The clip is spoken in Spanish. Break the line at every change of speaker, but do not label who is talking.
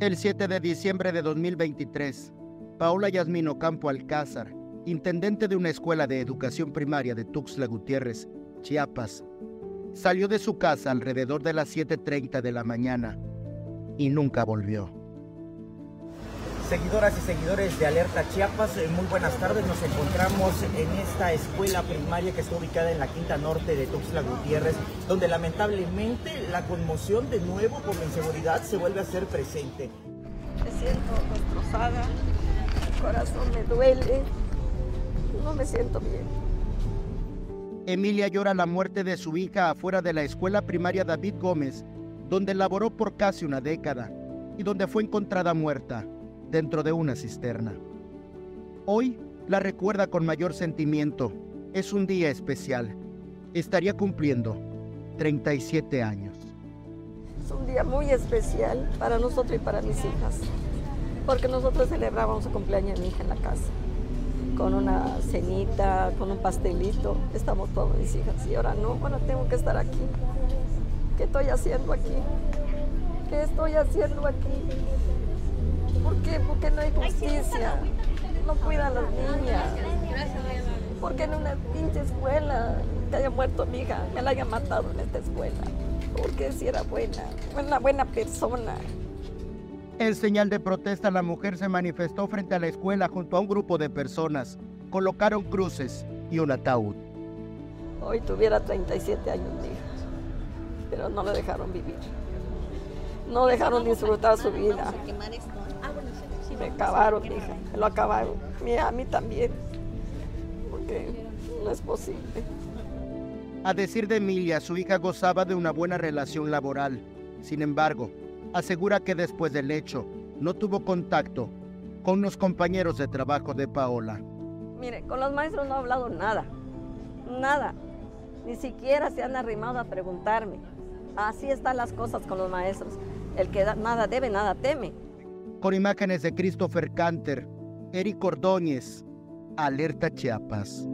El 7 de diciembre de 2023, Paola Yasmino Campo Alcázar, intendente de una escuela de educación primaria de Tuxtla Gutiérrez, Chiapas, salió de su casa alrededor de las 7.30 de la mañana y nunca volvió.
Seguidoras y seguidores de Alerta Chiapas, eh, muy buenas tardes. Nos encontramos en esta escuela primaria que está ubicada en la quinta norte de Tuxtla Gutiérrez, donde lamentablemente la conmoción de nuevo por la inseguridad se vuelve a ser presente.
Me siento destrozada, el corazón me duele, no me siento bien.
Emilia llora la muerte de su hija afuera de la escuela primaria David Gómez, donde laboró por casi una década y donde fue encontrada muerta dentro de una cisterna. Hoy la recuerda con mayor sentimiento. Es un día especial. Estaría cumpliendo 37 años.
Es un día muy especial para nosotros y para mis hijas, porque nosotros celebrábamos su cumpleaños de mi hija en la casa, con una cenita, con un pastelito. Estamos todos mis hijas y ahora no, bueno, tengo que estar aquí. ¿Qué estoy haciendo aquí? ¿Qué estoy haciendo aquí? No hay justicia. No cuidan a las niñas. Porque en una pinche escuela que haya muerto mi hija, me la haya matado en esta escuela. Porque si era buena, una buena persona.
En señal de protesta, la mujer se manifestó frente a la escuela junto a un grupo de personas. Colocaron cruces y un ataúd.
Hoy tuviera 37 años mi hija, pero no le dejaron vivir. No dejaron disfrutar su vida. Me acabaron, hija, me lo acabaron. A mí también, porque no es posible.
A decir de Emilia, su hija gozaba de una buena relación laboral. Sin embargo, asegura que después del hecho no tuvo contacto con los compañeros de trabajo de Paola.
Mire, con los maestros no he hablado nada, nada. Ni siquiera se han arrimado a preguntarme. Así están las cosas con los maestros. El que da- nada debe, nada teme.
Con imágenes de Christopher Canter, Eric Ordóñez, Alerta Chiapas.